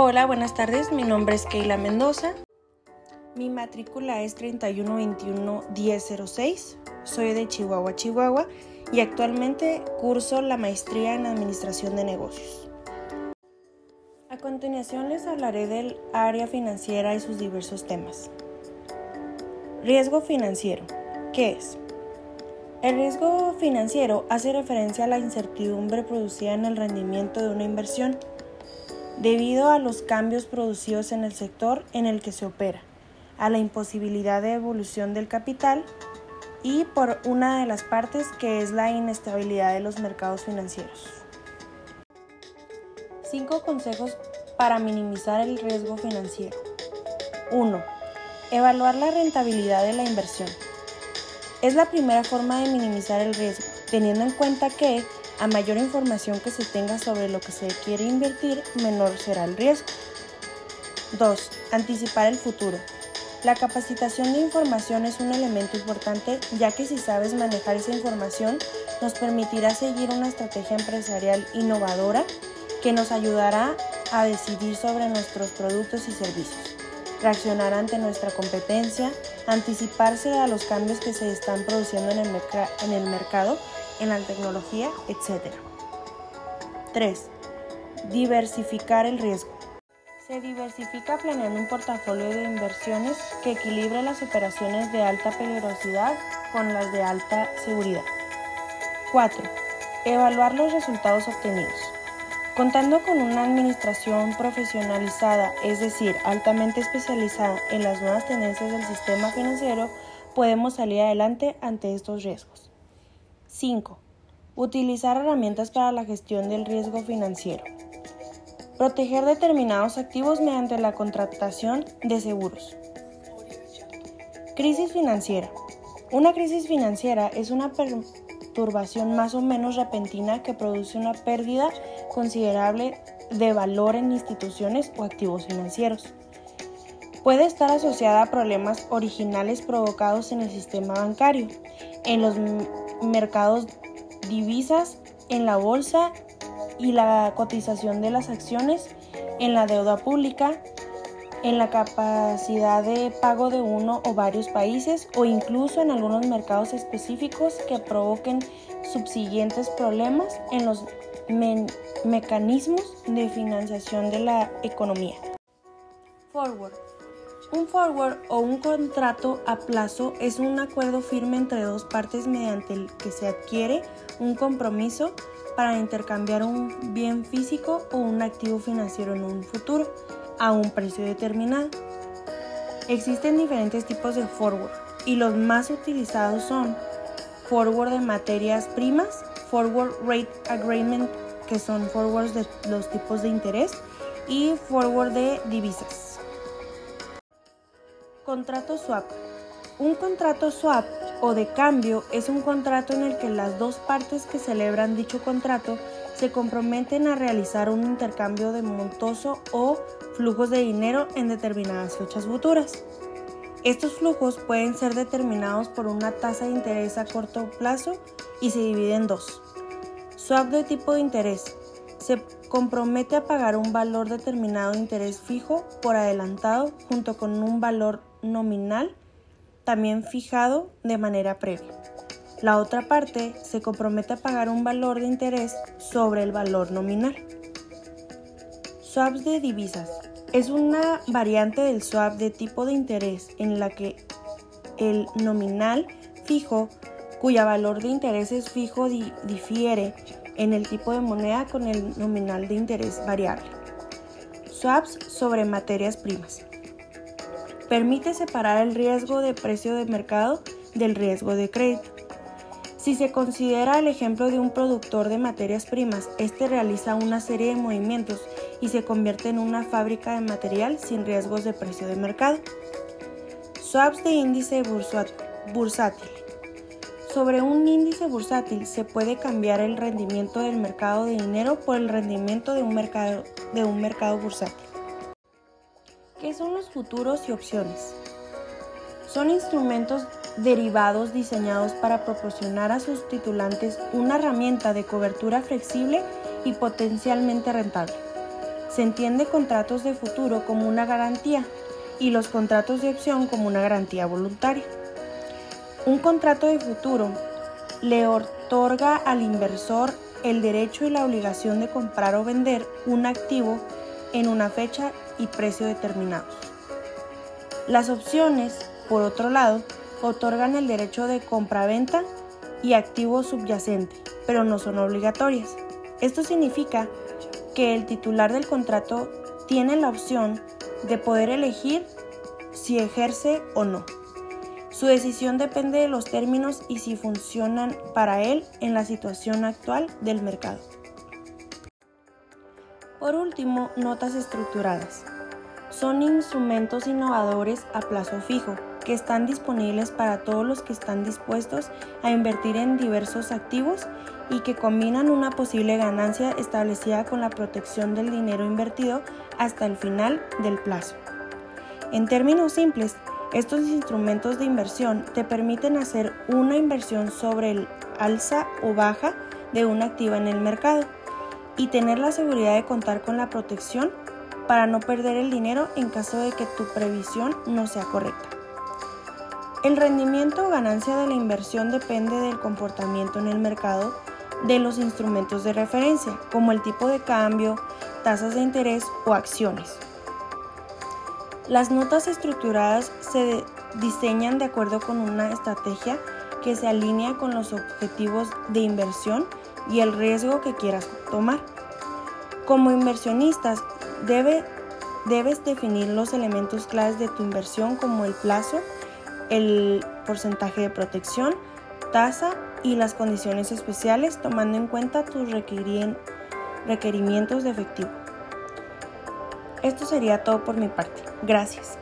Hola, buenas tardes. Mi nombre es Keila Mendoza. Mi matrícula es 3121-1006. Soy de Chihuahua, Chihuahua y actualmente curso la maestría en Administración de Negocios. A continuación les hablaré del área financiera y sus diversos temas. Riesgo financiero. ¿Qué es? El riesgo financiero hace referencia a la incertidumbre producida en el rendimiento de una inversión debido a los cambios producidos en el sector en el que se opera, a la imposibilidad de evolución del capital y por una de las partes que es la inestabilidad de los mercados financieros. Cinco consejos para minimizar el riesgo financiero. 1. Evaluar la rentabilidad de la inversión. Es la primera forma de minimizar el riesgo, teniendo en cuenta que a mayor información que se tenga sobre lo que se quiere invertir, menor será el riesgo. 2. Anticipar el futuro. La capacitación de información es un elemento importante ya que si sabes manejar esa información nos permitirá seguir una estrategia empresarial innovadora que nos ayudará a decidir sobre nuestros productos y servicios, reaccionar ante nuestra competencia, anticiparse a los cambios que se están produciendo en el, en el mercado en la tecnología, etc. 3. Diversificar el riesgo. Se diversifica planeando un portafolio de inversiones que equilibre las operaciones de alta peligrosidad con las de alta seguridad. 4. Evaluar los resultados obtenidos. Contando con una administración profesionalizada, es decir, altamente especializada en las nuevas tendencias del sistema financiero, podemos salir adelante ante estos riesgos. 5. Utilizar herramientas para la gestión del riesgo financiero. Proteger determinados activos mediante la contratación de seguros. Crisis financiera. Una crisis financiera es una perturbación más o menos repentina que produce una pérdida considerable de valor en instituciones o activos financieros. Puede estar asociada a problemas originales provocados en el sistema bancario, en los mercados divisas, en la bolsa y la cotización de las acciones, en la deuda pública, en la capacidad de pago de uno o varios países o incluso en algunos mercados específicos que provoquen subsiguientes problemas en los mecanismos de financiación de la economía. Forward un forward o un contrato a plazo es un acuerdo firme entre dos partes mediante el que se adquiere un compromiso para intercambiar un bien físico o un activo financiero en un futuro a un precio determinado. Existen diferentes tipos de forward y los más utilizados son forward de materias primas, forward rate agreement que son forwards de los tipos de interés y forward de divisas. Contrato swap. Un contrato swap o de cambio es un contrato en el que las dos partes que celebran dicho contrato se comprometen a realizar un intercambio de montoso o flujos de dinero en determinadas fechas futuras. Estos flujos pueden ser determinados por una tasa de interés a corto plazo y se dividen en dos. Swap de tipo de interés. Se compromete a pagar un valor determinado de interés fijo por adelantado junto con un valor nominal también fijado de manera previa. La otra parte se compromete a pagar un valor de interés sobre el valor nominal. Swaps de divisas. Es una variante del swap de tipo de interés en la que el nominal fijo, cuya valor de interés es fijo, difiere en el tipo de moneda con el nominal de interés variable. Swaps sobre materias primas permite separar el riesgo de precio de mercado del riesgo de crédito. Si se considera el ejemplo de un productor de materias primas, este realiza una serie de movimientos y se convierte en una fábrica de material sin riesgos de precio de mercado. Swaps de índice bursátil. Sobre un índice bursátil se puede cambiar el rendimiento del mercado de dinero por el rendimiento de un mercado, de un mercado bursátil. ¿Qué son los futuros y opciones? Son instrumentos derivados diseñados para proporcionar a sus titulantes una herramienta de cobertura flexible y potencialmente rentable. Se entiende contratos de futuro como una garantía y los contratos de opción como una garantía voluntaria. Un contrato de futuro le otorga al inversor el derecho y la obligación de comprar o vender un activo en una fecha y precio determinados. Las opciones, por otro lado, otorgan el derecho de compra-venta y activo subyacente, pero no son obligatorias. Esto significa que el titular del contrato tiene la opción de poder elegir si ejerce o no. Su decisión depende de los términos y si funcionan para él en la situación actual del mercado. Por último, notas estructuradas. Son instrumentos innovadores a plazo fijo que están disponibles para todos los que están dispuestos a invertir en diversos activos y que combinan una posible ganancia establecida con la protección del dinero invertido hasta el final del plazo. En términos simples, estos instrumentos de inversión te permiten hacer una inversión sobre el alza o baja de un activo en el mercado y tener la seguridad de contar con la protección para no perder el dinero en caso de que tu previsión no sea correcta. El rendimiento o ganancia de la inversión depende del comportamiento en el mercado de los instrumentos de referencia, como el tipo de cambio, tasas de interés o acciones. Las notas estructuradas se diseñan de acuerdo con una estrategia que se alinea con los objetivos de inversión y el riesgo que quieras tomar. Como inversionistas, debes definir los elementos claves de tu inversión como el plazo, el porcentaje de protección, tasa y las condiciones especiales tomando en cuenta tus requerimientos de efectivo. Esto sería todo por mi parte. Gracias.